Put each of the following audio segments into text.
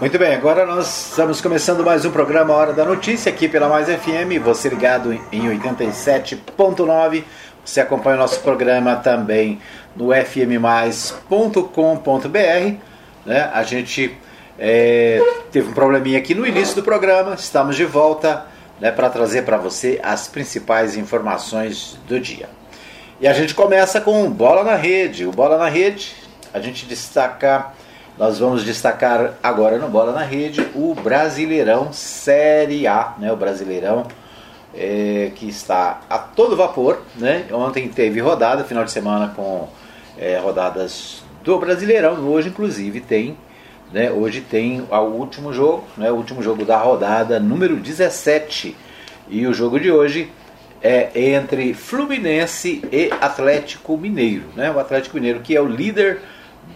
Muito bem, agora nós estamos começando mais um programa Hora da Notícia aqui pela Mais FM, você ligado em 87.9. Você acompanha o nosso programa também no fmmais.com.br. Né? A gente é, teve um probleminha aqui no início do programa, estamos de volta né, para trazer para você as principais informações do dia. E a gente começa com Bola na Rede. O Bola na Rede, a gente destaca nós vamos destacar agora no Bola na Rede o Brasileirão Série A, né? O Brasileirão é, que está a todo vapor, né? Ontem teve rodada, final de semana com é, rodadas do Brasileirão. Hoje, inclusive, tem, né? Hoje tem o último jogo, né? O último jogo da rodada número 17. E o jogo de hoje é entre Fluminense e Atlético Mineiro, né? O Atlético Mineiro que é o líder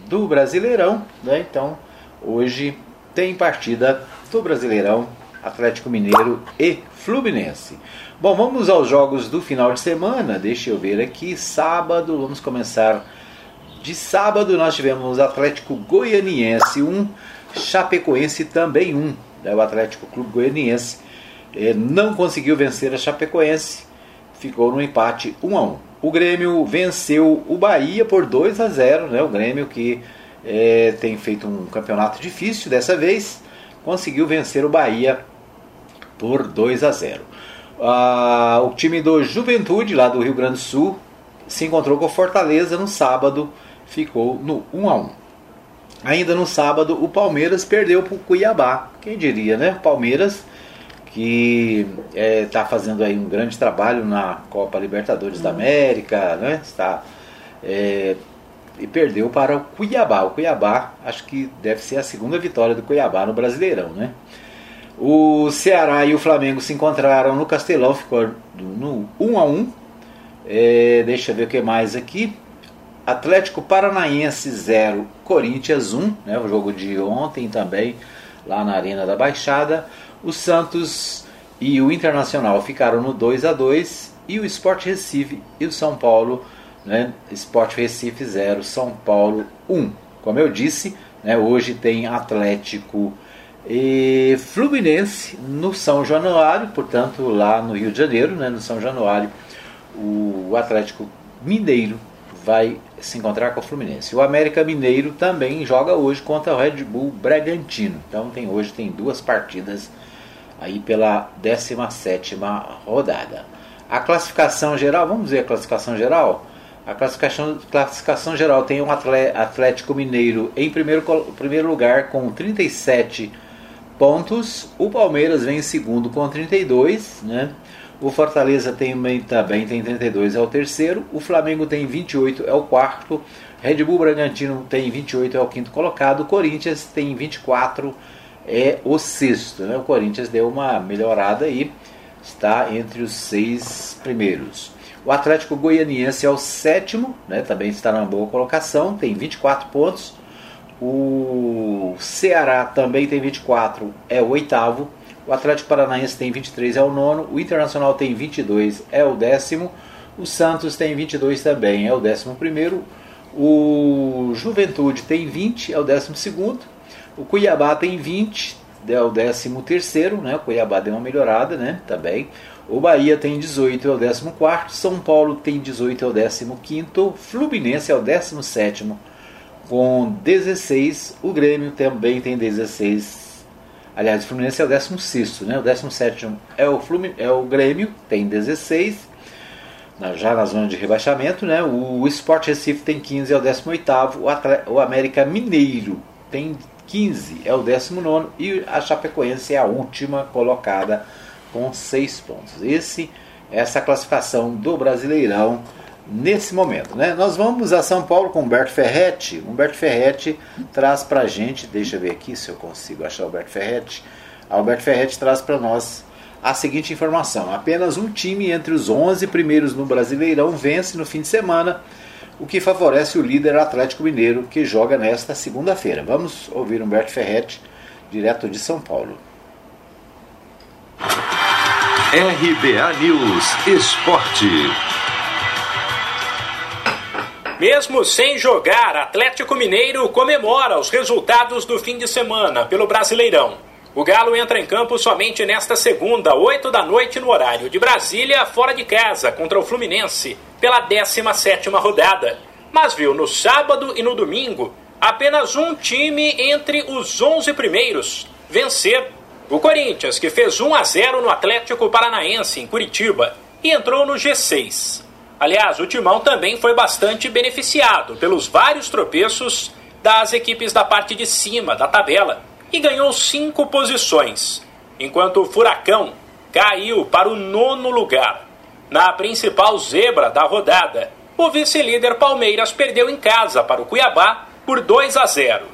do Brasileirão, né? Então, hoje tem partida do Brasileirão, Atlético Mineiro e Fluminense. Bom, vamos aos jogos do final de semana. Deixa eu ver aqui, sábado, vamos começar de sábado nós tivemos Atlético Goianiense 1, um, Chapecoense também 1. Um, né? O Atlético Clube Goianiense eh, não conseguiu vencer a Chapecoense, ficou no empate 1 a 1. O Grêmio venceu o Bahia por 2 a 0, né? O Grêmio que é, tem feito um campeonato difícil dessa vez, conseguiu vencer o Bahia por 2 a 0. Ah, o time do Juventude, lá do Rio Grande do Sul, se encontrou com o Fortaleza no sábado, ficou no 1 a 1. Ainda no sábado, o Palmeiras perdeu para o Cuiabá. Quem diria, né? Palmeiras que está é, tá fazendo aí um grande trabalho na Copa Libertadores da América, né? Está é, e perdeu para o Cuiabá. O Cuiabá, acho que deve ser a segunda vitória do Cuiabá no Brasileirão, né? O Ceará e o Flamengo se encontraram no Castelão, ficou no 1 a 1. É, deixa eu ver o que mais aqui. Atlético Paranaense 0, Corinthians 1, né? O jogo de ontem também lá na Arena da Baixada. O Santos e o Internacional ficaram no 2 a 2 e o Sport Recife e o São Paulo, né, Sport Recife 0, São Paulo 1. Como eu disse, né, hoje tem Atlético e Fluminense no São Januário, portanto lá no Rio de Janeiro, né, no São Januário, o Atlético Mineiro vai se encontrar com o Fluminense. O América Mineiro também joga hoje contra o Red Bull Bragantino. Então tem hoje tem duas partidas aí pela 17 rodada. A classificação geral, vamos ver a classificação geral? A classificação, classificação geral tem um Atlético Mineiro em primeiro, primeiro lugar com 37 pontos. O Palmeiras vem em segundo com 32, né? O Fortaleza tem, também tem 32, é o terceiro. O Flamengo tem 28, é o quarto. Red Bull Bragantino tem 28, é o quinto colocado. Corinthians tem 24, é o sexto. Né? O Corinthians deu uma melhorada aí, está entre os seis primeiros. O Atlético Goianiense é o sétimo, né? também está numa boa colocação, tem 24 pontos. O Ceará também tem 24, é o oitavo. O Atlético Paranaense tem 23, é o nono. O Internacional tem 22, é o décimo. O Santos tem 22 também, é o décimo primeiro. O Juventude tem 20, é o décimo segundo. O Cuiabá tem 20, é o 13 terceiro, né? O Cuiabá deu uma melhorada, né? Também. O Bahia tem 18, é o 14 São Paulo tem 18, é o 15 Fluminense é o 17 com 16. O Grêmio também tem 16. Aliás, o Fluminense é o 16, né? O 17 é o, Flumin... é o Grêmio, tem 16. Já na zona de rebaixamento, né? O Sport Recife tem 15, é o 18. O América Mineiro tem 15 é o 19 e a Chapecoense é a última colocada com 6 pontos. Esse, essa classificação do Brasileirão nesse momento. Né? Nós vamos a São Paulo com Humberto Ferretti. Humberto Ferretti traz para a gente, deixa eu ver aqui se eu consigo achar o Humberto Ferretti. Alberto Ferretti traz para nós a seguinte informação: apenas um time entre os 11 primeiros no Brasileirão vence no fim de semana o que favorece o líder Atlético Mineiro, que joga nesta segunda-feira. Vamos ouvir Humberto Ferretti, direto de São Paulo. RBA News Esporte. Mesmo sem jogar, Atlético Mineiro comemora os resultados do fim de semana pelo Brasileirão. O Galo entra em campo somente nesta segunda, 8 da noite, no horário de Brasília, fora de casa, contra o Fluminense, pela 17 rodada. Mas viu no sábado e no domingo apenas um time entre os 11 primeiros vencer. O Corinthians, que fez 1 a 0 no Atlético Paranaense, em Curitiba, e entrou no G6. Aliás, o Timão também foi bastante beneficiado pelos vários tropeços das equipes da parte de cima da tabela e ganhou cinco posições, enquanto o Furacão caiu para o nono lugar. Na principal zebra da rodada, o vice-líder Palmeiras perdeu em casa para o Cuiabá por 2 a 0.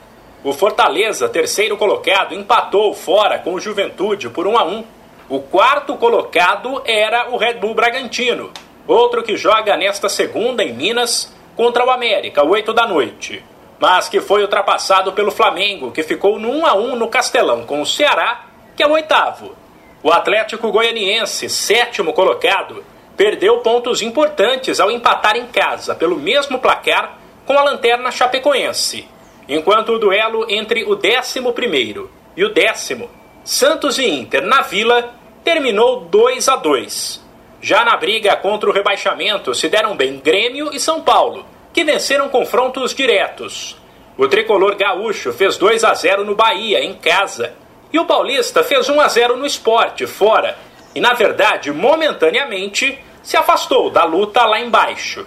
O Fortaleza, terceiro colocado, empatou fora com o Juventude por 1 a 1. O quarto colocado era o Red Bull Bragantino, outro que joga nesta segunda em Minas contra o América, 8 da noite mas que foi ultrapassado pelo Flamengo, que ficou no 1 a 1 no Castelão com o Ceará, que é o oitavo. O Atlético Goianiense, sétimo colocado, perdeu pontos importantes ao empatar em casa pelo mesmo placar com a lanterna chapecoense, enquanto o duelo entre o décimo primeiro e o décimo, Santos e Inter na Vila, terminou 2 a 2. Já na briga contra o rebaixamento se deram bem Grêmio e São Paulo, que venceram confrontos diretos. O tricolor gaúcho fez 2 a 0 no Bahia, em casa, e o paulista fez 1 a 0 no esporte, fora, e na verdade, momentaneamente, se afastou da luta lá embaixo.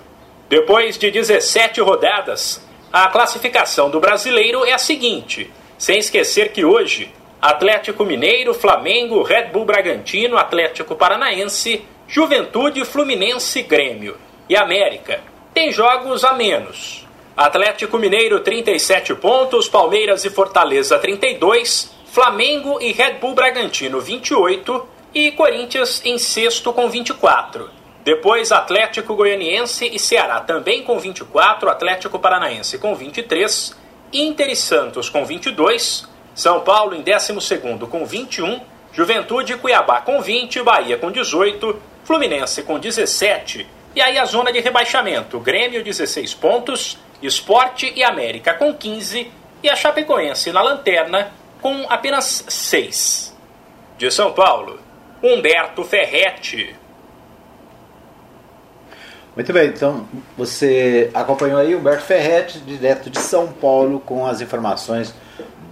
Depois de 17 rodadas, a classificação do brasileiro é a seguinte, sem esquecer que hoje Atlético Mineiro, Flamengo, Red Bull Bragantino, Atlético Paranaense, Juventude, Fluminense, Grêmio. E América tem jogos a menos. Atlético Mineiro 37 pontos, Palmeiras e Fortaleza 32, Flamengo e Red Bull Bragantino 28 e Corinthians em sexto com 24. Depois Atlético Goianiense e Ceará também com 24, Atlético Paranaense com 23, Inter e Santos com 22, São Paulo em 12 com 21, Juventude e Cuiabá com 20, Bahia com 18, Fluminense com 17 e aí a zona de rebaixamento: Grêmio 16 pontos, Esporte e América com 15 e a Chapecoense na lanterna com apenas 6. De São Paulo, Humberto Ferretti. Muito bem, então você acompanhou aí Humberto Ferretti, direto de São Paulo, com as informações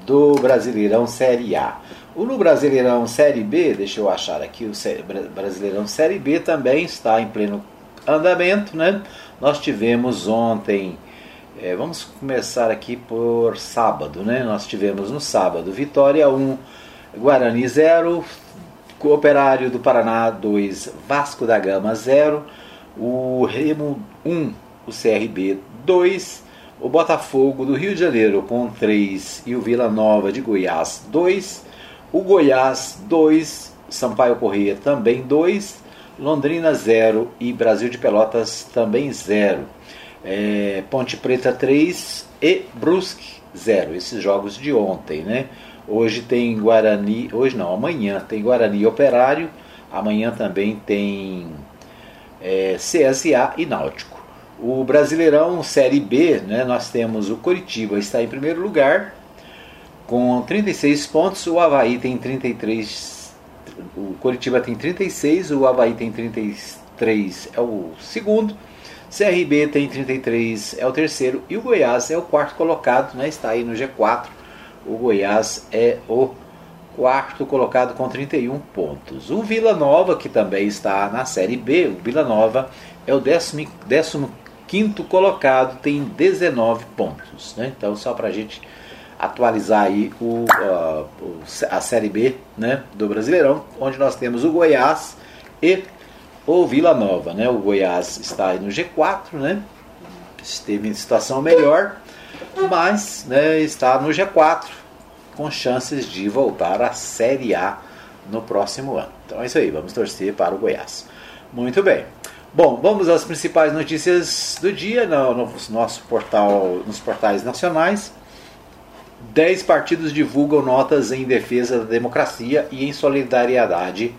do Brasileirão Série A. O no Brasileirão Série B, deixa eu achar aqui, o Brasileirão Série B também está em pleno andamento, né? Nós tivemos ontem, é, vamos começar aqui por sábado, né? Nós tivemos no sábado Vitória 1, Guarani 0, Operário do Paraná 2, Vasco da Gama 0, o Remo 1, o CRB 2, o Botafogo do Rio de Janeiro com 3 e o Vila Nova de Goiás 2, o Goiás 2, Sampaio Corrêa também 2, Londrina 0 e Brasil de Pelotas também 0. É, Ponte Preta 3 e Brusque 0. Esses jogos de ontem, né? Hoje tem Guarani, hoje não, amanhã tem Guarani Operário, amanhã também tem é, CSA e Náutico. O Brasileirão Série B, né, nós temos o Coritiba está em primeiro lugar com 36 pontos, o Havaí tem 33 o Coritiba tem 36, o Havaí tem 33, é o segundo. CRB tem 33, é o terceiro. E o Goiás é o quarto colocado, né? está aí no G4. O Goiás é o quarto colocado com 31 pontos. O Vila Nova, que também está na Série B, o Vila Nova é o 15 colocado, tem 19 pontos. Né? Então, só para a gente atualizar aí o, uh, a Série B né, do Brasileirão, onde nós temos o Goiás e o Vila Nova. Né? O Goiás está aí no G4, né? esteve em situação melhor, mas né, está no G4 com chances de voltar à Série A no próximo ano. Então é isso aí, vamos torcer para o Goiás. Muito bem. Bom, vamos às principais notícias do dia no, no nosso portal, nos portais nacionais. Dez partidos divulgam notas em defesa da democracia e em solidariedade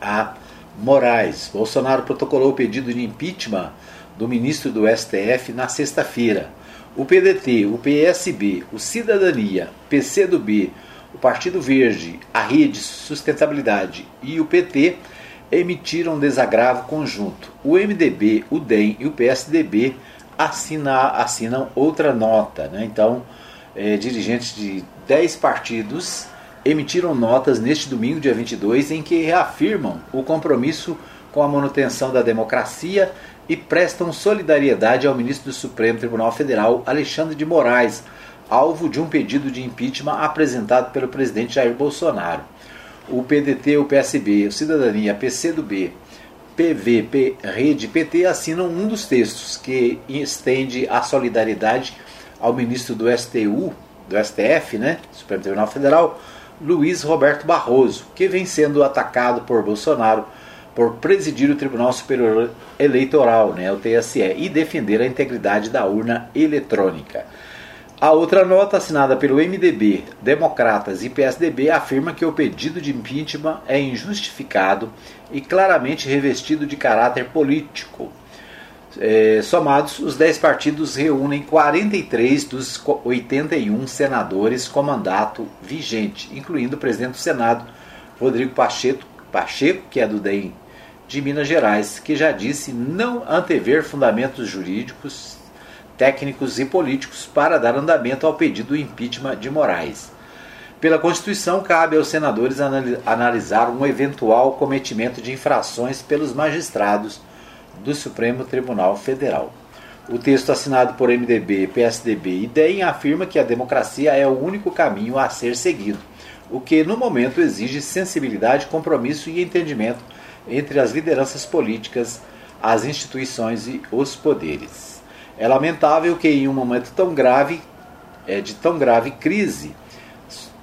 a Moraes. Bolsonaro protocolou o pedido de impeachment do ministro do STF na sexta-feira. O PDT, o PSB, o Cidadania, PCdoB, o Partido Verde, a Rede Sustentabilidade e o PT emitiram um desagravo conjunto. O MDB, o DEM e o PSDB assina, assinam outra nota. Né? Então, é, dirigentes de 10 partidos emitiram notas neste domingo, dia 22, em que reafirmam o compromisso com a manutenção da democracia e prestam solidariedade ao ministro do Supremo Tribunal Federal, Alexandre de Moraes, alvo de um pedido de impeachment apresentado pelo presidente Jair Bolsonaro. O PDT, o PSB, o Cidadania, PCdoB, PVP, Rede PT assinam um dos textos que estende a solidariedade ao ministro do STU, do STF, né, Supremo Tribunal Federal, Luiz Roberto Barroso, que vem sendo atacado por Bolsonaro por presidir o Tribunal Superior Eleitoral, né, o TSE, e defender a integridade da urna eletrônica. A outra nota, assinada pelo MDB, Democratas e PSDB, afirma que o pedido de impeachment é injustificado e claramente revestido de caráter político. É, somados, os 10 partidos reúnem 43 dos 81 senadores com mandato vigente, incluindo o presidente do Senado, Rodrigo Pacheco, Pacheco que é do DEM de Minas Gerais, que já disse não antever fundamentos jurídicos, técnicos e políticos para dar andamento ao pedido do impeachment de Moraes. Pela Constituição, cabe aos senadores analisar um eventual cometimento de infrações pelos magistrados do Supremo Tribunal Federal. O texto assinado por MDB, PSDB e DEM afirma que a democracia é o único caminho a ser seguido, o que no momento exige sensibilidade, compromisso e entendimento entre as lideranças políticas, as instituições e os poderes. É lamentável que em um momento tão grave, é, de tão grave crise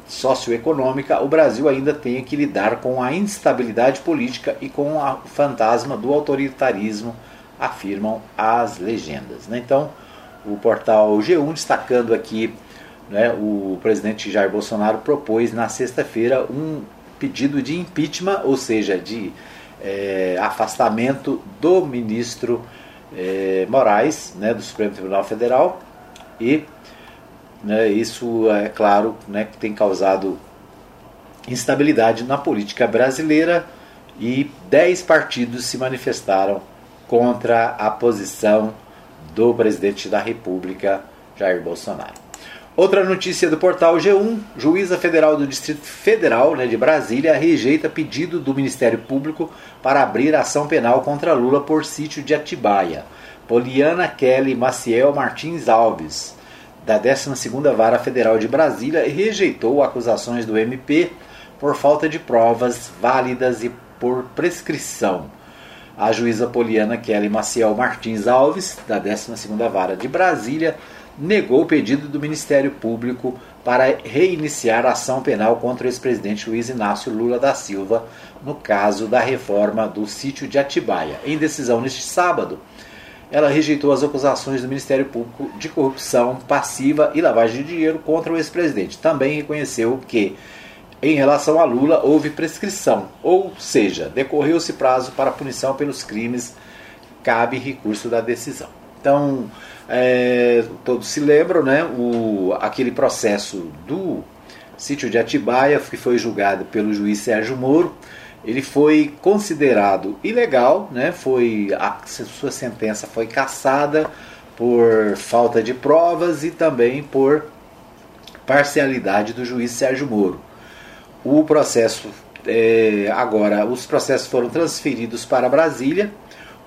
socioeconômica, o Brasil ainda tenha que lidar com a instabilidade política e com o fantasma do autoritarismo, afirmam as legendas. Né? Então, o portal G1 destacando aqui, né, o presidente Jair Bolsonaro propôs na sexta-feira um pedido de impeachment, ou seja, de é, afastamento do ministro é, Moraes, né, do Supremo Tribunal Federal, e né, isso, é claro, né, tem causado instabilidade na política brasileira e dez partidos se manifestaram contra a posição do presidente da República, Jair Bolsonaro. Outra notícia do portal G1: juíza federal do Distrito Federal né, de Brasília rejeita pedido do Ministério Público para abrir ação penal contra Lula por sítio de Atibaia. Poliana Kelly Maciel Martins Alves, da 12ª Vara Federal de Brasília, rejeitou acusações do MP por falta de provas válidas e por prescrição. A juíza Poliana Kelly Maciel Martins Alves, da 12ª Vara de Brasília, negou o pedido do Ministério Público para reiniciar a ação penal contra o ex-presidente Luiz Inácio Lula da Silva no caso da reforma do sítio de Atibaia. Em decisão neste sábado, ela rejeitou as acusações do Ministério Público de corrupção passiva e lavagem de dinheiro contra o ex-presidente. Também reconheceu que, em relação a Lula, houve prescrição, ou seja, decorreu-se prazo para punição pelos crimes, cabe recurso da decisão. Então, é, todos se lembram, né? O, aquele processo do sítio de Atibaia, que foi julgado pelo juiz Sérgio Moro, ele foi considerado ilegal, né? Foi a sua sentença foi cassada por falta de provas e também por parcialidade do juiz Sérgio Moro. O processo é, agora, os processos foram transferidos para Brasília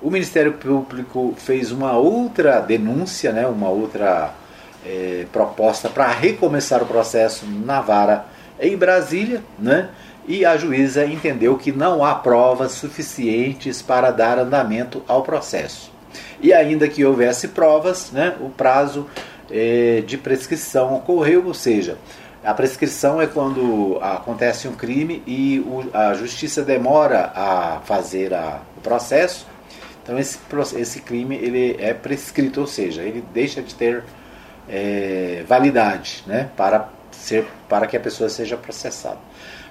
o Ministério Público fez uma outra denúncia, né, uma outra é, proposta para recomeçar o processo na vara em Brasília, né, e a juíza entendeu que não há provas suficientes para dar andamento ao processo. E ainda que houvesse provas, né, o prazo é, de prescrição ocorreu, ou seja, a prescrição é quando acontece um crime e o, a justiça demora a fazer a, o processo então esse, esse crime ele é prescrito, ou seja, ele deixa de ter é, validade né, para, ser, para que a pessoa seja processada.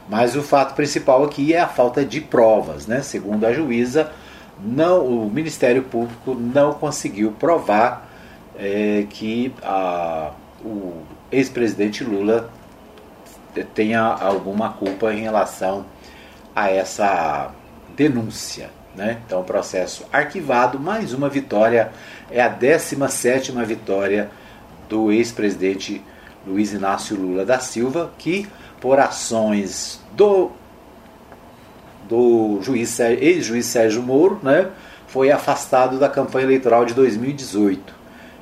Mas o fato principal aqui é a falta de provas. Né? Segundo a juíza, não, o Ministério Público não conseguiu provar é, que a, o ex-presidente Lula tenha alguma culpa em relação a essa denúncia. Né? Então, processo arquivado, mais uma vitória, é a 17 vitória do ex-presidente Luiz Inácio Lula da Silva, que por ações do, do juiz, ex-juiz Sérgio Moro, né, foi afastado da campanha eleitoral de 2018.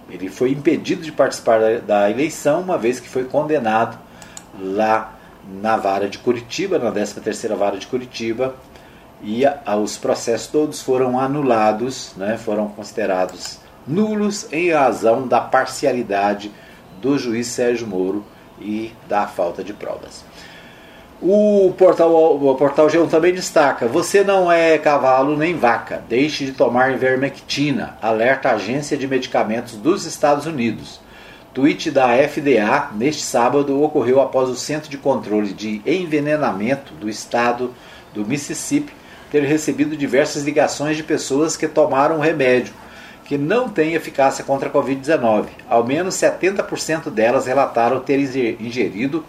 Ele foi impedido de participar da, da eleição, uma vez que foi condenado lá na vara de Curitiba, na 13ª vara de Curitiba, e a, a, os processos todos foram anulados, né, foram considerados nulos em razão da parcialidade do juiz Sérgio Moro e da falta de provas. O portal, o portal G1 também destaca: você não é cavalo nem vaca, deixe de tomar ivermectina, alerta a Agência de Medicamentos dos Estados Unidos. Tweet da FDA neste sábado ocorreu após o Centro de Controle de Envenenamento do estado do Mississippi ter recebido diversas ligações de pessoas que tomaram o remédio, que não tem eficácia contra a Covid-19. Ao menos 70% delas relataram ter ingerido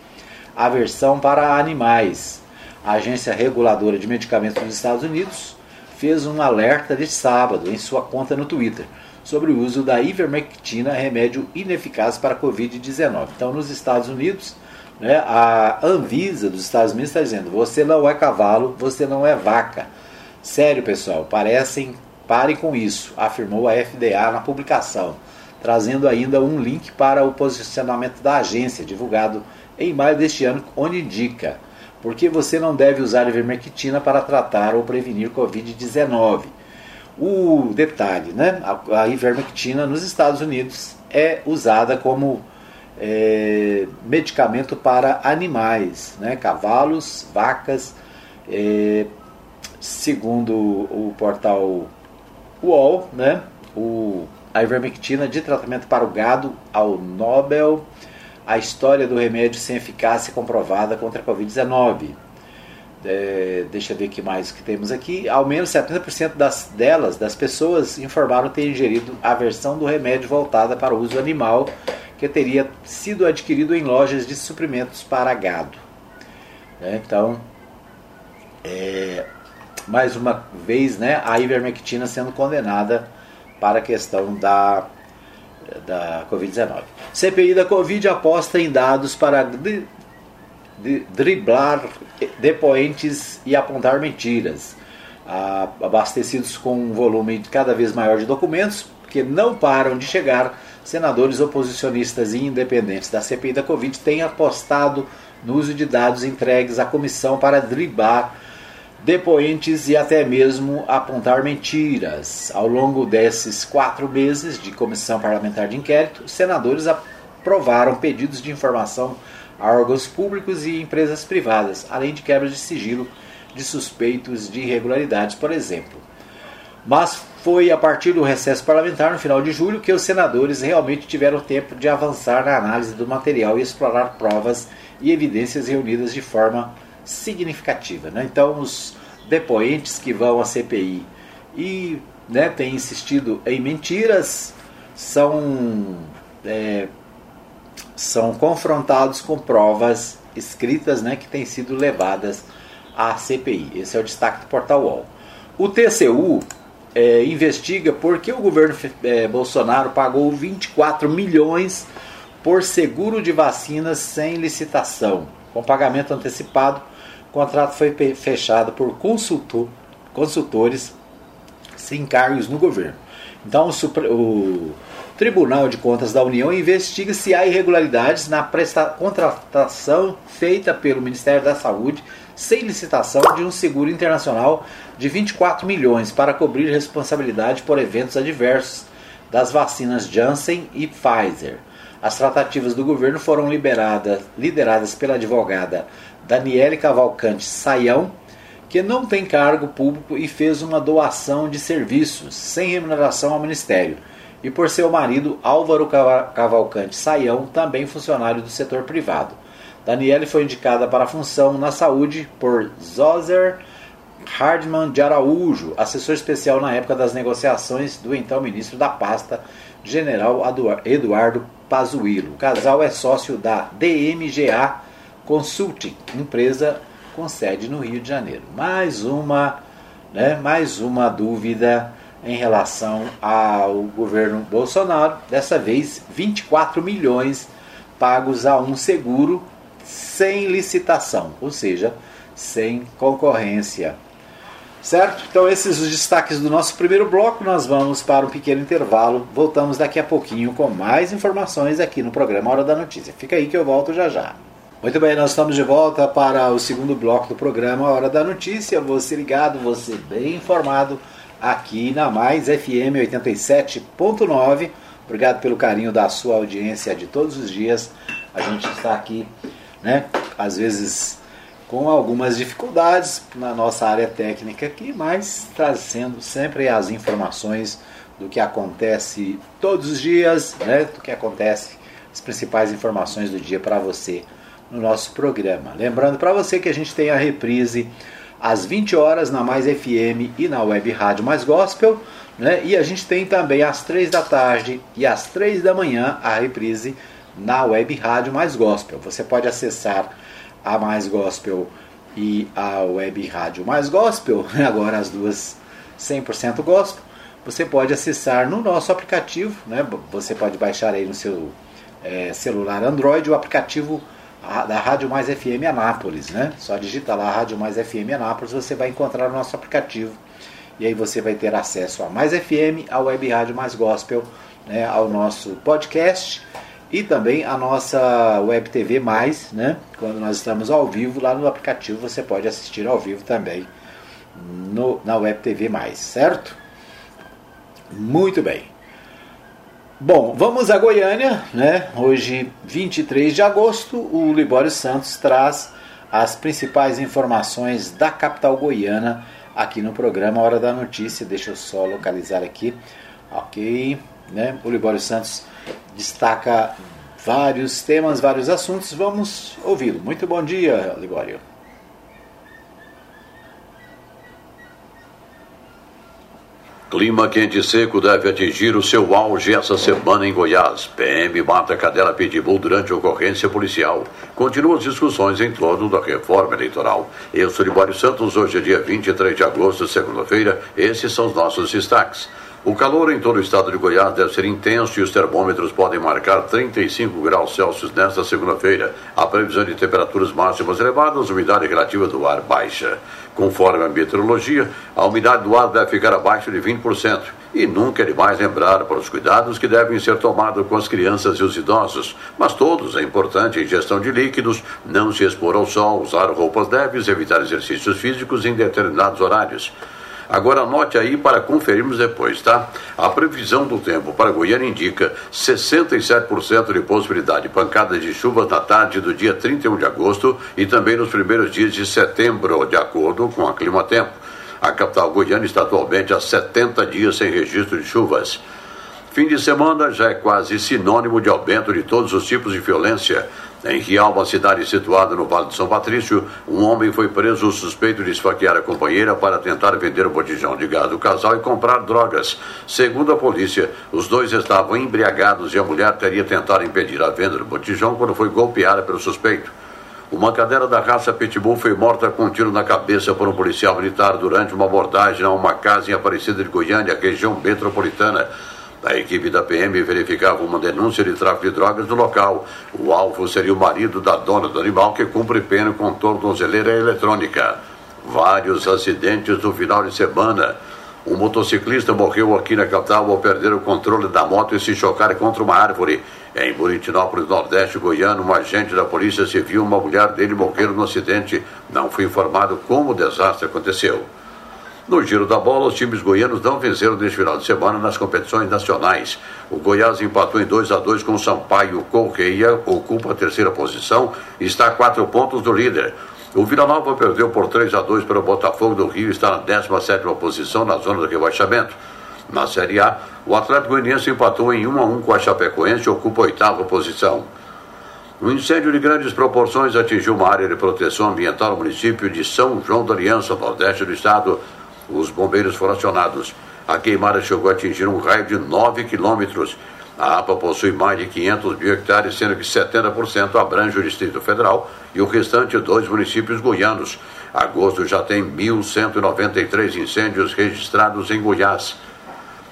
a versão para animais. A Agência Reguladora de Medicamentos dos Estados Unidos fez um alerta de sábado em sua conta no Twitter sobre o uso da ivermectina, remédio ineficaz para a Covid-19. Então, nos Estados Unidos, né, a Anvisa dos Estados Unidos está dizendo: você não é cavalo, você não é vaca. Sério, pessoal, parecem, parem com isso, afirmou a FDA na publicação, trazendo ainda um link para o posicionamento da agência, divulgado em maio deste ano, onde indica por que você não deve usar ivermectina para tratar ou prevenir Covid-19. O detalhe, né? A, ivermectina nos Estados Unidos é usada como é, medicamento para animais, né? Cavalos, vacas. É, segundo o portal UOL, né? O, a ivermectina de tratamento para o gado ao Nobel, a história do remédio sem eficácia comprovada contra a Covid-19 é, deixa eu ver que mais que temos aqui. Ao menos 70% das, delas, das pessoas, informaram ter ingerido a versão do remédio voltada para o uso animal, que teria sido adquirido em lojas de suprimentos para gado. É, então, é, mais uma vez, né, a ivermectina sendo condenada para a questão da, da Covid-19. CPI da Covid aposta em dados para driblar depoentes e apontar mentiras, abastecidos com um volume cada vez maior de documentos, que não param de chegar, senadores oposicionistas e independentes da CPI da Covid têm apostado no uso de dados entregues à comissão para driblar depoentes e até mesmo apontar mentiras. Ao longo desses quatro meses de comissão parlamentar de inquérito, os senadores aprovaram pedidos de informação a órgãos públicos e empresas privadas, além de quebra de sigilo de suspeitos de irregularidades, por exemplo. Mas foi a partir do recesso parlamentar, no final de julho, que os senadores realmente tiveram tempo de avançar na análise do material e explorar provas e evidências reunidas de forma significativa. Né? Então, os depoentes que vão à CPI e né, têm insistido em mentiras são é, são confrontados com provas escritas né, que têm sido levadas à CPI. Esse é o destaque do Portal UOL. O TCU é, investiga por que o governo é, Bolsonaro pagou 24 milhões por seguro de vacinas sem licitação. Com pagamento antecipado, contrato foi fechado por consultor, consultores sem cargos no governo. Então, o, o Tribunal de Contas da União investiga se há irregularidades na contratação feita pelo Ministério da Saúde sem licitação de um seguro internacional de 24 milhões para cobrir responsabilidade por eventos adversos das vacinas Janssen e Pfizer. As tratativas do governo foram liberadas, lideradas pela advogada Daniele Cavalcante Saião, que não tem cargo público e fez uma doação de serviços sem remuneração ao Ministério e por seu marido Álvaro Cavalcante Saião, também funcionário do setor privado. Daniele foi indicada para a função na saúde por Zoser Hardman de Araújo, assessor especial na época das negociações do então ministro da pasta, general Eduardo Pazuello. O casal é sócio da DMGA Consulting, empresa com sede no Rio de Janeiro. Mais uma, né, mais uma dúvida em relação ao governo Bolsonaro, dessa vez 24 milhões pagos a um seguro sem licitação, ou seja, sem concorrência. Certo? Então esses os destaques do nosso primeiro bloco, nós vamos para um pequeno intervalo. Voltamos daqui a pouquinho com mais informações aqui no programa Hora da Notícia. Fica aí que eu volto já já. Muito bem, nós estamos de volta para o segundo bloco do programa Hora da Notícia. Você ligado, você bem informado aqui na Mais FM 87.9. Obrigado pelo carinho da sua audiência de todos os dias. A gente está aqui, né? Às vezes com algumas dificuldades na nossa área técnica aqui, mas trazendo sempre as informações do que acontece todos os dias, né? Do que acontece, as principais informações do dia para você no nosso programa. Lembrando para você que a gente tem a reprise às 20 horas na Mais FM e na Web Rádio Mais Gospel, né? E a gente tem também às 3 da tarde e às 3 da manhã a reprise na Web Rádio Mais Gospel. Você pode acessar a Mais Gospel e a Web Rádio Mais Gospel, agora as duas 100% gospel. Você pode acessar no nosso aplicativo, né? Você pode baixar aí no seu é, celular Android o aplicativo da Rádio Mais FM Anápolis, né? Só digita lá Rádio Mais FM Anápolis, você vai encontrar o nosso aplicativo e aí você vai ter acesso a Mais FM, a Web Rádio Mais Gospel, né? Ao nosso podcast e também a nossa Web TV Mais, né? Quando nós estamos ao vivo lá no aplicativo, você pode assistir ao vivo também no, na Web TV Mais, certo? Muito bem. Bom, vamos a Goiânia, né? Hoje, 23 de agosto, o Libório Santos traz as principais informações da capital goiana aqui no programa Hora da Notícia. Deixa eu só localizar aqui. Ok, né? O Libório Santos destaca vários temas, vários assuntos. Vamos ouvi-lo. Muito bom dia, Libório. Clima quente e seco deve atingir o seu auge essa semana em Goiás. PM mata cadela pitbull durante ocorrência policial. Continuam as discussões em torno da reforma eleitoral. Eu sou Libório Santos, hoje é dia 23 de agosto, segunda-feira. Esses são os nossos destaques. O calor em todo o estado de Goiás deve ser intenso e os termômetros podem marcar 35 graus Celsius nesta segunda-feira. A previsão de temperaturas máximas elevadas, umidade relativa do ar baixa. Conforme a meteorologia, a umidade do ar deve ficar abaixo de 20%. E nunca é demais lembrar para os cuidados que devem ser tomados com as crianças e os idosos. Mas todos é importante a ingestão de líquidos, não se expor ao sol, usar roupas leves, evitar exercícios físicos em determinados horários. Agora anote aí para conferirmos depois, tá? A previsão do tempo para Goiânia indica 67% de possibilidade de pancadas de chuvas na tarde do dia 31 de agosto e também nos primeiros dias de setembro, de acordo com a Clima Tempo. A capital goiana está atualmente há 70 dias sem registro de chuvas. Fim de semana já é quase sinônimo de aumento de todos os tipos de violência. Em Rialma, cidade situada no Vale de São Patrício, um homem foi preso suspeito de esfaquear a companheira para tentar vender o botijão de gás do casal e comprar drogas. Segundo a polícia, os dois estavam embriagados e a mulher teria tentado impedir a venda do botijão quando foi golpeada pelo suspeito. Uma cadela da raça Pitbull foi morta com um tiro na cabeça por um policial militar durante uma abordagem a uma casa em Aparecida de Goiânia, região metropolitana. A equipe da PM verificava uma denúncia de tráfico de drogas no local. O alvo seria o marido da dona do animal que cumpre pena com tornozeleira eletrônica. Vários acidentes no final de semana. Um motociclista morreu aqui na capital ao perder o controle da moto e se chocar contra uma árvore. Em Buritinópolis, Nordeste Goiano, um agente da Polícia Civil uma mulher dele morreram no acidente. Não foi informado como o desastre aconteceu. No giro da bola, os times goianos não venceram neste final de semana nas competições nacionais. O Goiás empatou em 2 a 2 com o Sampaio Correia, ocupa a terceira posição e está a quatro pontos do líder. O Vila Nova perdeu por 3 a 2 para o Botafogo do Rio e está na 17 posição na zona do rebaixamento. Na Série A, o Atlético Goianiense empatou em 1 a 1 com a Chapecoense e ocupa a oitava posição. Um incêndio de grandes proporções atingiu uma área de proteção ambiental no município de São João da Aliança, nordeste do estado. Os bombeiros foram acionados. A queimada chegou a atingir um raio de 9 quilômetros. A APA possui mais de 500 mil hectares, sendo que 70% abrange o Distrito Federal e o restante dois municípios goianos. Agosto já tem 1.193 incêndios registrados em Goiás.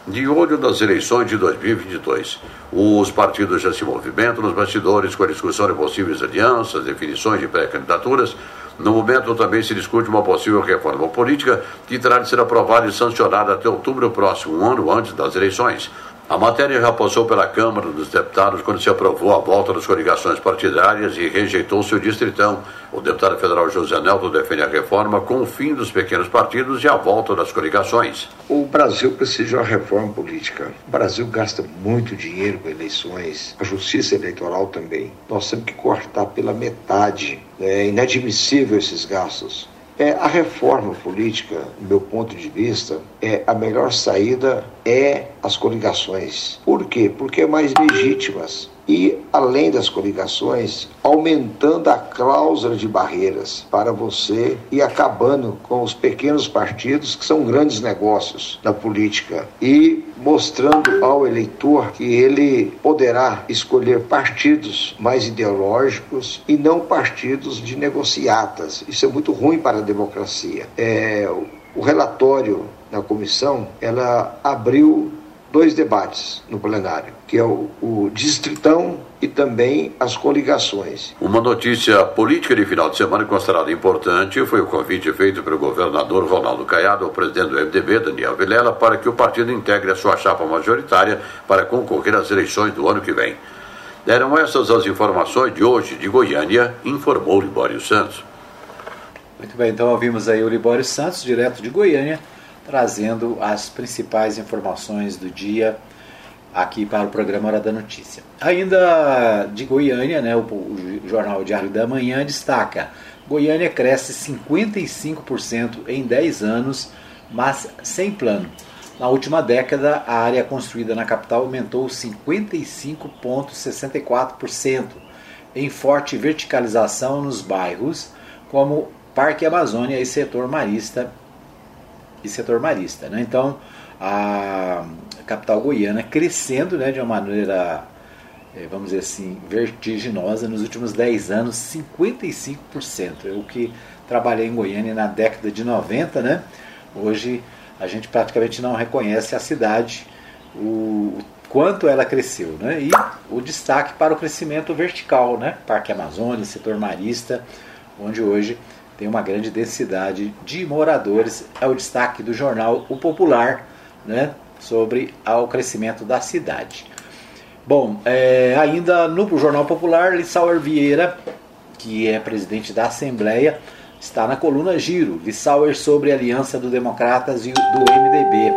De olho nas eleições de 2022, os partidos já se movimentam nos bastidores com a discussão de possíveis alianças, definições de pré-candidaturas. No momento também se discute uma possível reforma política que terá de ser aprovada e sancionada até outubro próximo, um ano antes das eleições. A matéria já passou pela Câmara dos Deputados quando se aprovou a volta das coligações partidárias e rejeitou seu distritão. O deputado federal José Nelton defende a reforma com o fim dos pequenos partidos e a volta das coligações. O Brasil precisa de uma reforma política. O Brasil gasta muito dinheiro com eleições, a justiça eleitoral também. Nós temos que cortar pela metade. É inadmissível esses gastos. É, a reforma política, do meu ponto de vista, é a melhor saída é as coligações. Por quê? Porque é mais legítimas e, além das coligações, aumentando a cláusula de barreiras para você e acabando com os pequenos partidos que são grandes negócios na política e mostrando ao eleitor que ele poderá escolher partidos mais ideológicos e não partidos de negociatas. Isso é muito ruim para a democracia. É, o relatório da comissão ela abriu dois debates no plenário, que é o, o distritão e também as coligações. Uma notícia política de final de semana considerada importante foi o convite feito pelo governador Ronaldo Caiado ao presidente do MDB, Daniel Vilela, para que o partido integre a sua chapa majoritária para concorrer às eleições do ano que vem. Eram essas as informações de hoje de Goiânia, informou Libório Santos. Muito bem, então ouvimos aí o Libório Santos, direto de Goiânia trazendo as principais informações do dia aqui para o programa Hora da Notícia. Ainda de Goiânia, né, o, o jornal Diário da Manhã destaca: Goiânia cresce 55% em 10 anos, mas sem plano. Na última década, a área construída na capital aumentou 55,64%, em forte verticalização nos bairros, como Parque Amazônia e setor marista e setor marista. Né? Então, a capital goiana crescendo né, de uma maneira, é, vamos dizer assim, vertiginosa nos últimos 10 anos, 55%. Eu que trabalhei em Goiânia na década de 90, né? hoje a gente praticamente não reconhece a cidade, o, quanto ela cresceu. Né? E o destaque para o crescimento vertical, né? Parque Amazônia, setor marista, onde hoje tem uma grande densidade de moradores. É o destaque do jornal O Popular né, sobre o crescimento da cidade. Bom, é, ainda no Jornal Popular, Lissauer Vieira, que é presidente da Assembleia, está na coluna Giro. Lissauer sobre a aliança do Democratas e do MDB.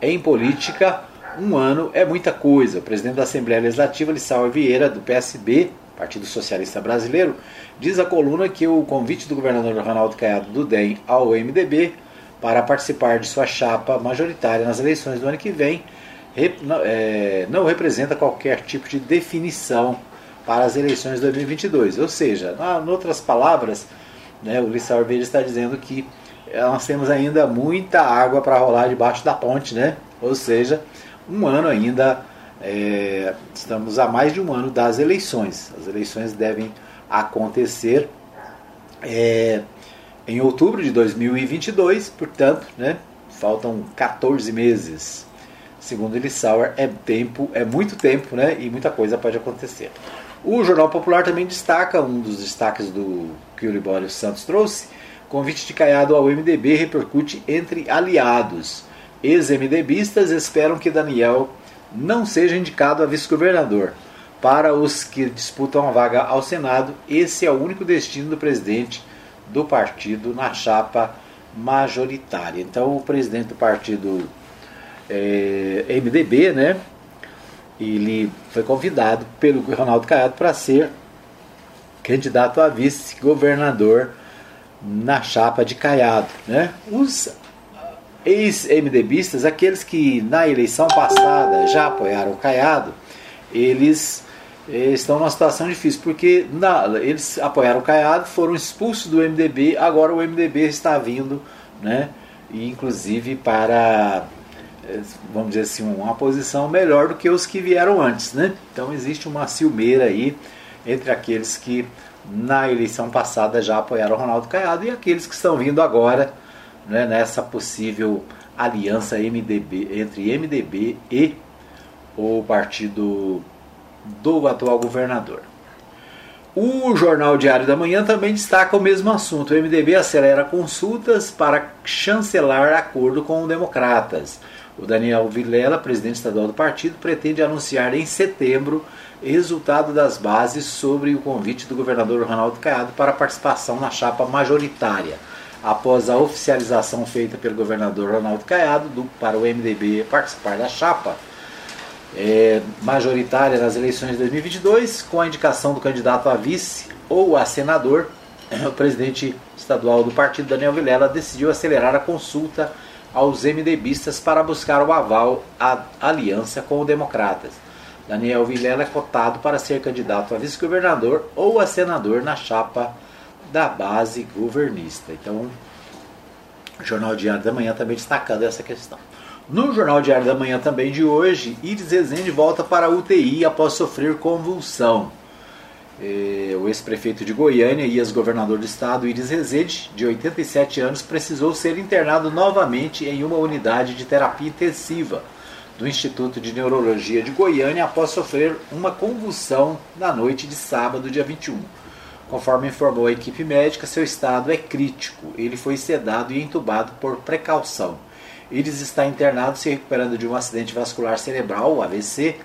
Em política, um ano é muita coisa. O presidente da Assembleia Legislativa, Lissauer Vieira, do PSB, Partido Socialista Brasileiro, diz a coluna que o convite do governador Ronaldo Caiado do DEM ao MDB para participar de sua chapa majoritária nas eleições do ano que vem é, não representa qualquer tipo de definição para as eleições de 2022. Ou seja, em outras palavras, né, o Lissauer Verde está dizendo que nós temos ainda muita água para rolar debaixo da ponte, né? ou seja, um ano ainda é, estamos a mais de um ano das eleições. As eleições devem acontecer é, em outubro de 2022, portanto, né, faltam 14 meses. Segundo Elissauer, é tempo, é muito tempo, né, e muita coisa pode acontecer. O Jornal Popular também destaca um dos destaques do que o Libório Santos trouxe. Convite de Caiado ao MDB repercute entre aliados. Ex-MDBistas esperam que Daniel não seja indicado a vice-governador. Para os que disputam a vaga ao Senado, esse é o único destino do presidente do partido na chapa majoritária. Então, o presidente do partido é, MDB, né, ele foi convidado pelo Ronaldo Caiado para ser candidato a vice-governador na chapa de Caiado. Né? Os ex-MDBistas, aqueles que na eleição passada já apoiaram o Caiado, eles estão numa situação difícil, porque na, eles apoiaram o Caiado, foram expulsos do MDB, agora o MDB está vindo, né, inclusive para, eh, vamos dizer assim, uma posição melhor do que os que vieram antes. Né? Então existe uma ciumeira aí entre aqueles que na eleição passada já apoiaram o Ronaldo Caiado e aqueles que estão vindo agora né, nessa possível aliança MDB, entre MDB e o partido do atual governador. O Jornal Diário da Manhã também destaca o mesmo assunto. O MDB acelera consultas para chancelar acordo com democratas. O Daniel Vilela, presidente estadual do partido, pretende anunciar em setembro resultado das bases sobre o convite do governador Ronaldo Caiado para participação na chapa majoritária. Após a oficialização feita pelo governador Ronaldo Caiado do, para o MDB participar da chapa, é, majoritária nas eleições de 2022, com a indicação do candidato a vice ou a senador, o presidente estadual do partido, Daniel Vilela, decidiu acelerar a consulta aos MDBistas para buscar o aval à aliança com os democratas. Daniel Vilela é cotado para ser candidato a vice-governador ou a senador na chapa da base governista. Então, o Jornal Diário da Manhã também destacando essa questão. No Jornal Diário da Manhã também de hoje, Iris Rezende volta para a UTI após sofrer convulsão. É, o ex-prefeito de Goiânia e ex-governador do estado, Iris Rezende, de 87 anos, precisou ser internado novamente em uma unidade de terapia intensiva do Instituto de Neurologia de Goiânia após sofrer uma convulsão na noite de sábado, dia 21. Conforme informou a equipe médica, seu estado é crítico. Ele foi sedado e entubado por precaução. Iris está internado se recuperando de um acidente vascular cerebral, AVC,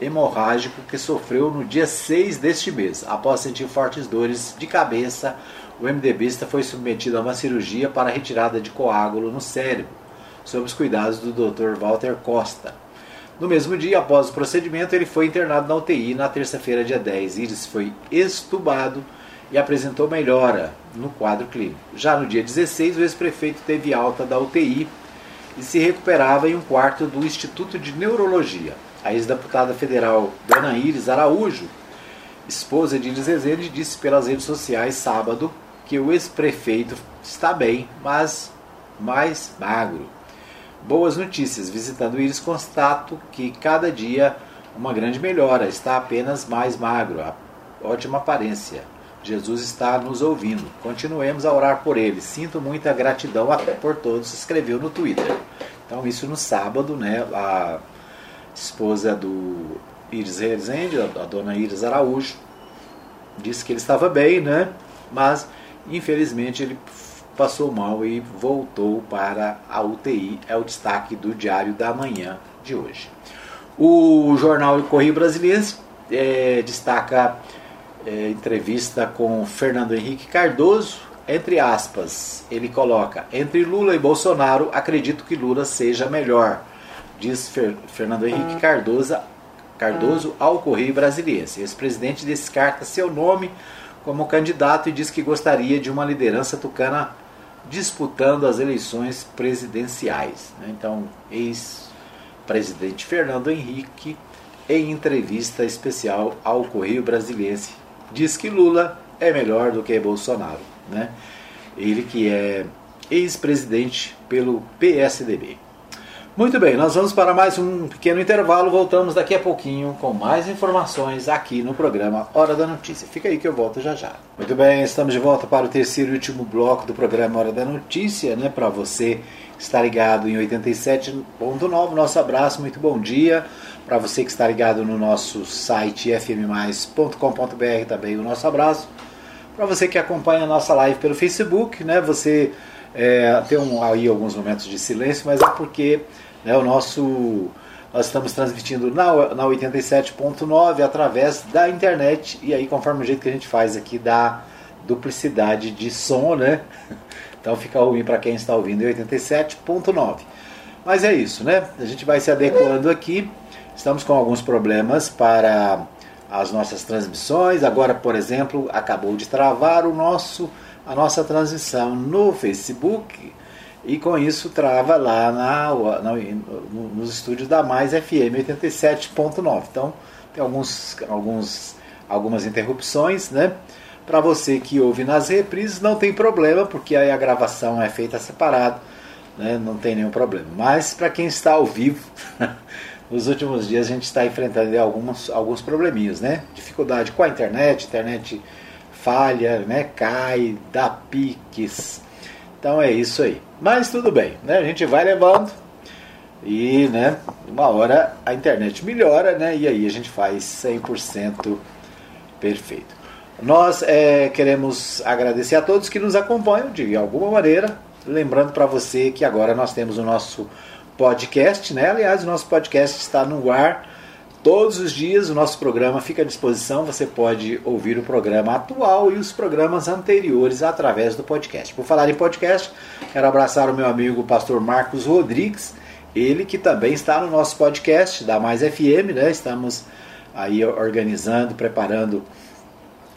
hemorrágico que sofreu no dia 6 deste mês. Após sentir fortes dores de cabeça, o MDBista foi submetido a uma cirurgia para retirada de coágulo no cérebro, sob os cuidados do Dr. Walter Costa. No mesmo dia, após o procedimento, ele foi internado na UTI na terça-feira, dia 10. Iris foi estubado e apresentou melhora no quadro clínico. Já no dia 16, o ex-prefeito teve alta da UTI e se recuperava em um quarto do Instituto de Neurologia. A ex-deputada federal Dona Iris Araújo, esposa de Iris disse pelas redes sociais sábado que o ex-prefeito está bem, mas mais magro. Boas notícias. Visitando Iris, constato que cada dia uma grande melhora. Está apenas mais magro. Ótima aparência. Jesus está nos ouvindo. Continuemos a orar por ele. Sinto muita gratidão por todos, escreveu no Twitter. Então, isso no sábado, né? A esposa do Iris Rezende, a dona Iris Araújo, disse que ele estava bem, né? Mas, infelizmente, ele passou mal e voltou para a UTI. É o destaque do Diário da Manhã de hoje. O jornal Correio Brasiliense é, destaca é, entrevista com Fernando Henrique Cardoso, entre aspas, ele coloca: entre Lula e Bolsonaro, acredito que Lula seja melhor, diz Fer Fernando Henrique ah. Cardoso, Cardoso ao Correio Brasiliense. Ex-presidente descarta seu nome como candidato e diz que gostaria de uma liderança tucana disputando as eleições presidenciais. Né? Então, ex-presidente Fernando Henrique, em entrevista especial ao Correio Brasiliense, diz que Lula é melhor do que Bolsonaro. Né? Ele que é ex-presidente pelo PSDB. Muito bem, nós vamos para mais um pequeno intervalo. Voltamos daqui a pouquinho com mais informações aqui no programa Hora da Notícia. Fica aí que eu volto já já. Muito bem, estamos de volta para o terceiro e último bloco do programa Hora da Notícia, né? Para você estar ligado em 87.9, nosso abraço, muito bom dia. Para você que está ligado no nosso site fmmais.com.br também o nosso abraço. Para você que acompanha a nossa live pelo Facebook, né, você é, tem um, aí alguns momentos de silêncio, mas é porque né, o nosso nós estamos transmitindo na, na 87.9 através da internet e aí conforme o jeito que a gente faz aqui da duplicidade de som, né? Então fica ruim para quem está ouvindo em 87.9. Mas é isso, né? A gente vai se adequando aqui Estamos com alguns problemas para as nossas transmissões. Agora, por exemplo, acabou de travar o nosso, a nossa transmissão no Facebook e com isso trava lá na, na nos estúdios da Mais FM 87.9. Então, tem alguns, alguns, algumas interrupções, né? Para você que ouve nas reprises, não tem problema, porque aí a gravação é feita separado, né? não tem nenhum problema. Mas para quem está ao vivo, nos últimos dias a gente está enfrentando alguns, alguns probleminhas, né? Dificuldade com a internet, internet falha, né? Cai, dá piques. Então é isso aí. Mas tudo bem, né? A gente vai levando e, né, uma hora a internet melhora, né? E aí a gente faz 100% perfeito. Nós é, queremos agradecer a todos que nos acompanham de alguma maneira. Lembrando para você que agora nós temos o nosso podcast, né? Aliás, o nosso podcast está no ar todos os dias. O nosso programa fica à disposição. Você pode ouvir o programa atual e os programas anteriores através do podcast. Por falar em podcast, quero abraçar o meu amigo pastor Marcos Rodrigues, ele que também está no nosso podcast da Mais FM, né? Estamos aí organizando, preparando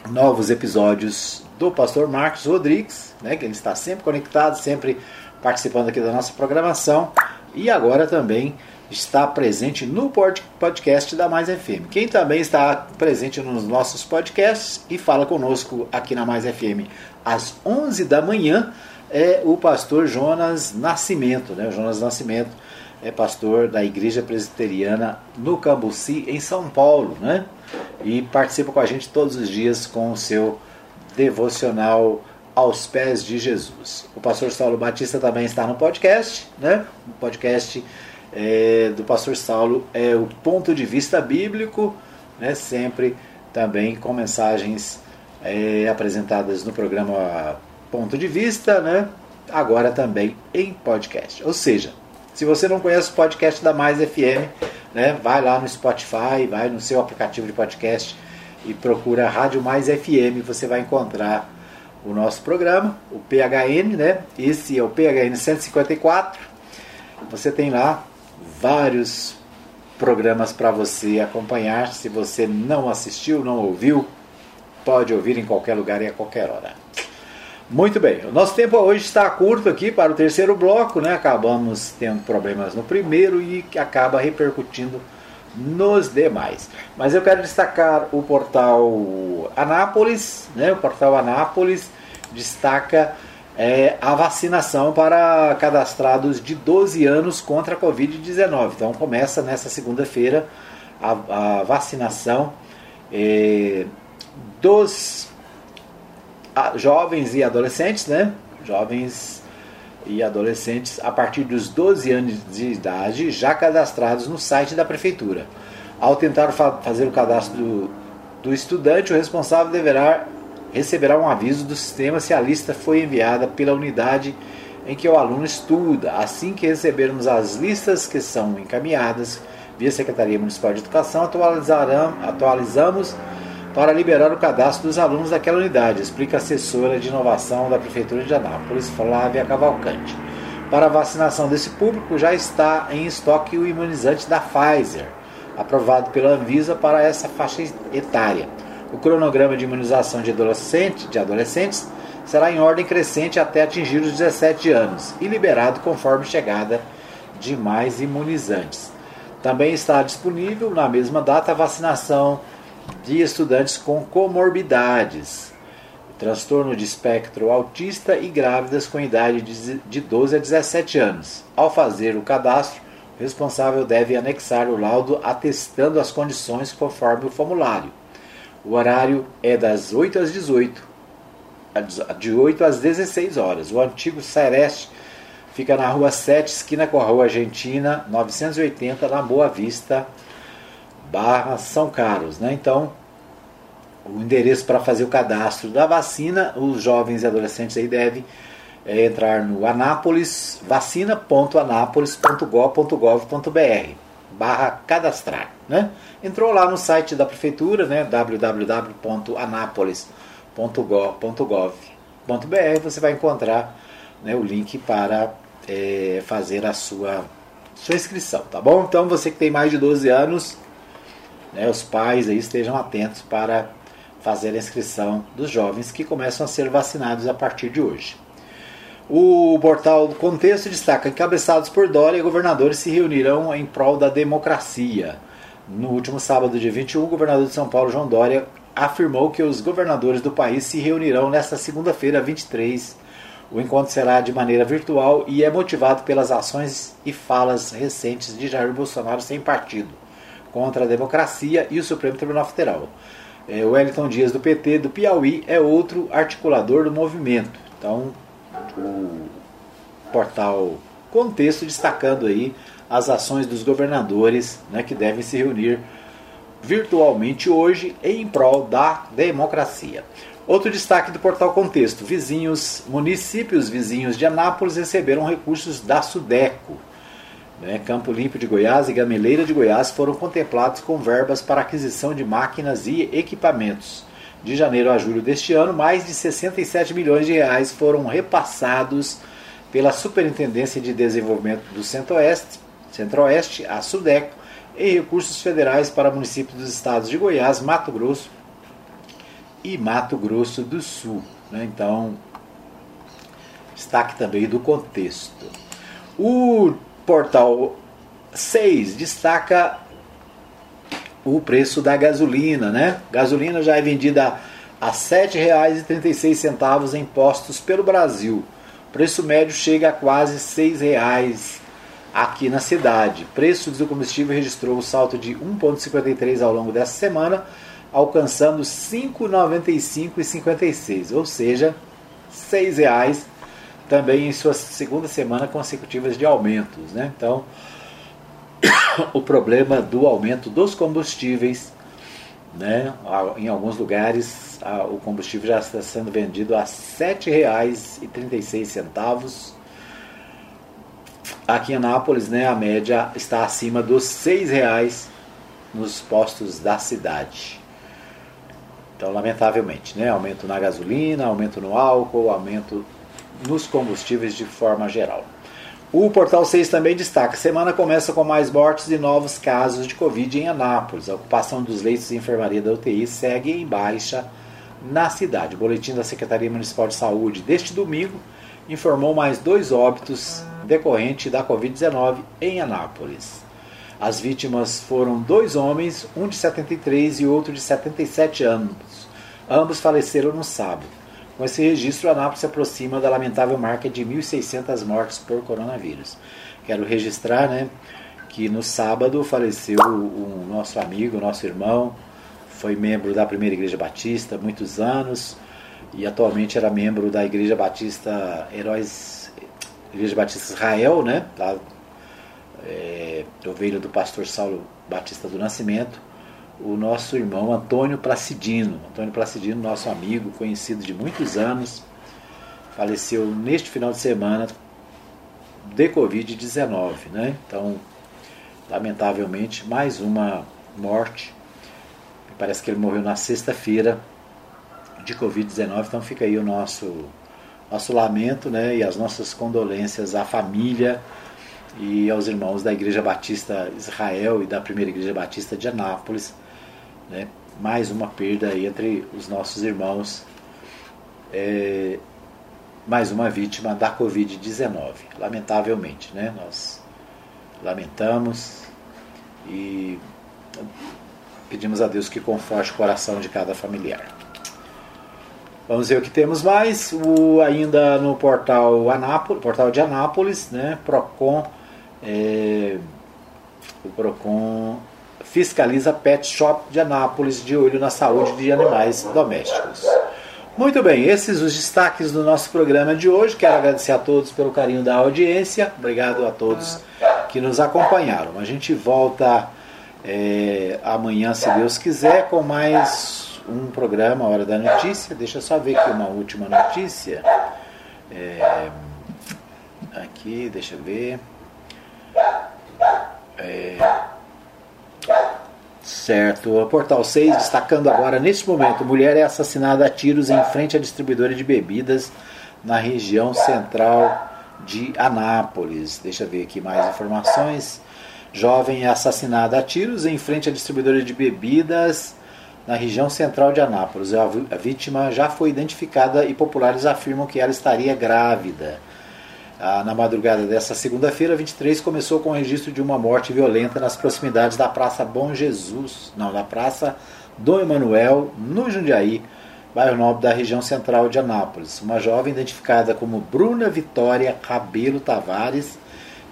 novos episódios do pastor Marcos Rodrigues, né, que ele está sempre conectado, sempre participando aqui da nossa programação e agora também está presente no podcast da Mais FM. Quem também está presente nos nossos podcasts e fala conosco aqui na Mais FM às 11 da manhã é o pastor Jonas Nascimento, né? Jonas Nascimento é pastor da Igreja Presbiteriana no Cambuci, em São Paulo, né? E participa com a gente todos os dias com o seu devocional aos pés de Jesus. O pastor Saulo Batista também está no podcast, né? O podcast é, do pastor Saulo é o ponto de vista bíblico, né? Sempre também com mensagens é, apresentadas no programa Ponto de Vista, né? Agora também em podcast. Ou seja, se você não conhece o podcast da Mais FM, né, vai lá no Spotify, vai no seu aplicativo de podcast e procura Rádio Mais FM, você vai encontrar o nosso programa, o PHN, né? Esse é o PHN 154. Você tem lá vários programas para você acompanhar. Se você não assistiu, não ouviu, pode ouvir em qualquer lugar e a qualquer hora. Muito bem, o nosso tempo hoje está curto aqui para o terceiro bloco, né? Acabamos tendo problemas no primeiro e acaba repercutindo nos demais. Mas eu quero destacar o portal Anápolis, né? O portal Anápolis destaca é, a vacinação para cadastrados de 12 anos contra a Covid-19. Então começa nessa segunda-feira a, a, vacinação é, dos jovens e adolescentes, né? Jovens e adolescentes a partir dos 12 anos de idade já cadastrados no site da prefeitura. Ao tentar fa fazer o cadastro do, do estudante, o responsável deverá receberá um aviso do sistema se a lista foi enviada pela unidade em que o aluno estuda. Assim que recebermos as listas que são encaminhadas via Secretaria Municipal de Educação, atualizamos para liberar o cadastro dos alunos daquela unidade, explica a assessora de inovação da Prefeitura de Anápolis, Flávia Cavalcante. Para a vacinação desse público, já está em estoque o imunizante da Pfizer, aprovado pela Anvisa para essa faixa etária. O cronograma de imunização de, adolescente, de adolescentes será em ordem crescente até atingir os 17 anos e liberado conforme chegada de mais imunizantes. Também está disponível na mesma data a vacinação de estudantes com comorbidades, transtorno de espectro autista e grávidas com idade de 12 a 17 anos. Ao fazer o cadastro, o responsável deve anexar o laudo atestando as condições conforme o formulário. O horário é das 8 às 18, de 8 às 16 horas. O antigo Sereste fica na rua 7, esquina com a rua Argentina, 980, na Boa Vista, barra São Carlos. Né? Então, o endereço para fazer o cadastro da vacina, os jovens e adolescentes aí devem é, entrar no anápolis, vacina.anápolis.gov.br barra cadastrar. Né? Entrou lá no site da prefeitura, né? www.anápolis.gov.br você vai encontrar né, o link para é, fazer a sua, sua inscrição, tá bom? Então você que tem mais de 12 anos, né, os pais aí estejam atentos para fazer a inscrição dos jovens que começam a ser vacinados a partir de hoje. O portal do Contexto destaca: encabeçados por Dória, governadores se reunirão em prol da democracia. No último sábado, dia 21, o governador de São Paulo, João Dória, afirmou que os governadores do país se reunirão nesta segunda-feira, 23. O encontro será de maneira virtual e é motivado pelas ações e falas recentes de Jair Bolsonaro sem partido, contra a democracia e o Supremo Tribunal Federal. É, o Wellington Dias, do PT, do Piauí, é outro articulador do movimento. Então, o portal Contexto destacando aí as ações dos governadores né, que devem se reunir virtualmente hoje em prol da democracia. Outro destaque do portal Contexto: vizinhos, municípios vizinhos de Anápolis receberam recursos da Sudeco. Né? Campo Limpo de Goiás e Gameleira de Goiás foram contemplados com verbas para aquisição de máquinas e equipamentos. De janeiro a julho deste ano, mais de 67 milhões de reais foram repassados pela Superintendência de Desenvolvimento do Centro-Oeste Centro-Oeste, a SUDECO, e recursos federais para municípios dos estados de Goiás, Mato Grosso e Mato Grosso do Sul. Né? Então, destaque também do contexto. O portal 6 destaca o preço da gasolina, né? Gasolina já é vendida a R$ 7,36 em postos pelo Brasil. O preço médio chega a quase R$ 6,00 aqui na cidade. Preço do combustível registrou um salto de 1,53 ao longo dessa semana, alcançando R$ 5,95,56, ou seja, R$ 6,00 também em sua segunda semana consecutivas de aumentos. Né? Então, o problema do aumento dos combustíveis, né? em alguns lugares o combustível já está sendo vendido a R$ 7,36 Aqui em Anápolis, né, a média está acima dos seis reais nos postos da cidade. Então, lamentavelmente, né, aumento na gasolina, aumento no álcool, aumento nos combustíveis de forma geral. O Portal 6 também destaca: semana começa com mais mortes e novos casos de Covid em Anápolis. A ocupação dos leitos de enfermaria da UTI segue em baixa na cidade. O boletim da Secretaria Municipal de Saúde deste domingo informou mais dois óbitos decorrente da Covid-19 em Anápolis. As vítimas foram dois homens, um de 73 e outro de 77 anos. Ambos faleceram no sábado. Com esse registro, Anápolis se aproxima da lamentável marca de 1.600 mortes por coronavírus. Quero registrar né, que no sábado faleceu o nosso amigo, nosso irmão, foi membro da Primeira Igreja Batista muitos anos e atualmente era membro da Igreja Batista Heróis Igreja Batista Israel, né? Lá, é, ovelha do pastor Saulo Batista do Nascimento, o nosso irmão Antônio Placidino. Antônio Placidino, nosso amigo, conhecido de muitos anos, faleceu neste final de semana de Covid-19, né? Então, lamentavelmente, mais uma morte. Parece que ele morreu na sexta-feira de Covid-19, então fica aí o nosso nosso lamento né, e as nossas condolências à família e aos irmãos da Igreja Batista Israel e da Primeira Igreja Batista de Anápolis. Né, mais uma perda entre os nossos irmãos, é, mais uma vítima da Covid-19. Lamentavelmente, né, nós lamentamos e pedimos a Deus que conforte o coração de cada familiar. Vamos ver o que temos mais. O, ainda no portal, Anápolis, portal de Anápolis, né? Procon, é, o Procon fiscaliza pet shop de Anápolis de olho na saúde de animais domésticos. Muito bem, esses os destaques do nosso programa de hoje. Quero agradecer a todos pelo carinho da audiência. Obrigado a todos que nos acompanharam. A gente volta é, amanhã, se Deus quiser, com mais um programa, Hora da Notícia. Deixa eu só ver aqui uma última notícia. É, aqui, deixa eu ver. É, certo, o Portal 6 destacando agora, neste momento, mulher é assassinada a tiros em frente à distribuidora de bebidas na região central de Anápolis. Deixa eu ver aqui mais informações. Jovem é assassinada a tiros em frente à distribuidora de bebidas na região central de Anápolis. A vítima já foi identificada e populares afirmam que ela estaria grávida. Ah, na madrugada dessa segunda-feira, 23, começou com o registro de uma morte violenta nas proximidades da Praça Bom Jesus, não, da Praça Dom Emanuel, no Jundiaí, bairro nobre da região central de Anápolis. Uma jovem identificada como Bruna Vitória Cabelo Tavares,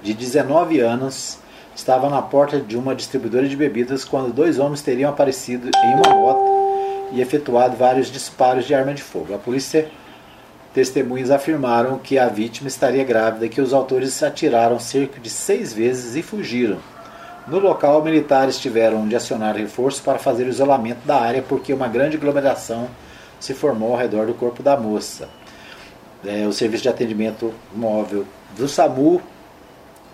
de 19 anos, estava na porta de uma distribuidora de bebidas quando dois homens teriam aparecido em uma moto e efetuado vários disparos de arma de fogo. A polícia Testemunhas afirmaram que a vítima estaria grávida e que os autores atiraram cerca de seis vezes e fugiram. No local, militares tiveram de acionar reforços para fazer o isolamento da área porque uma grande aglomeração se formou ao redor do corpo da moça. É, o serviço de atendimento móvel do SAMU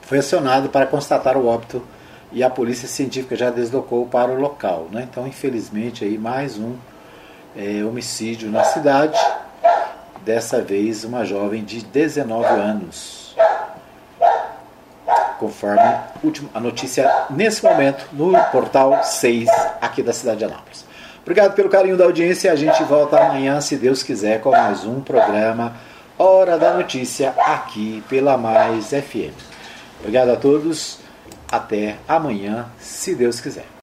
foi acionado para constatar o óbito e a polícia científica já deslocou para o local. Né? Então, infelizmente, aí mais um é, homicídio na cidade dessa vez uma jovem de 19 anos. Conforme a notícia nesse momento no portal 6 aqui da cidade de Anápolis. Obrigado pelo carinho da audiência. A gente volta amanhã, se Deus quiser, com mais um programa Hora da Notícia aqui pela Mais FM. Obrigado a todos. Até amanhã, se Deus quiser.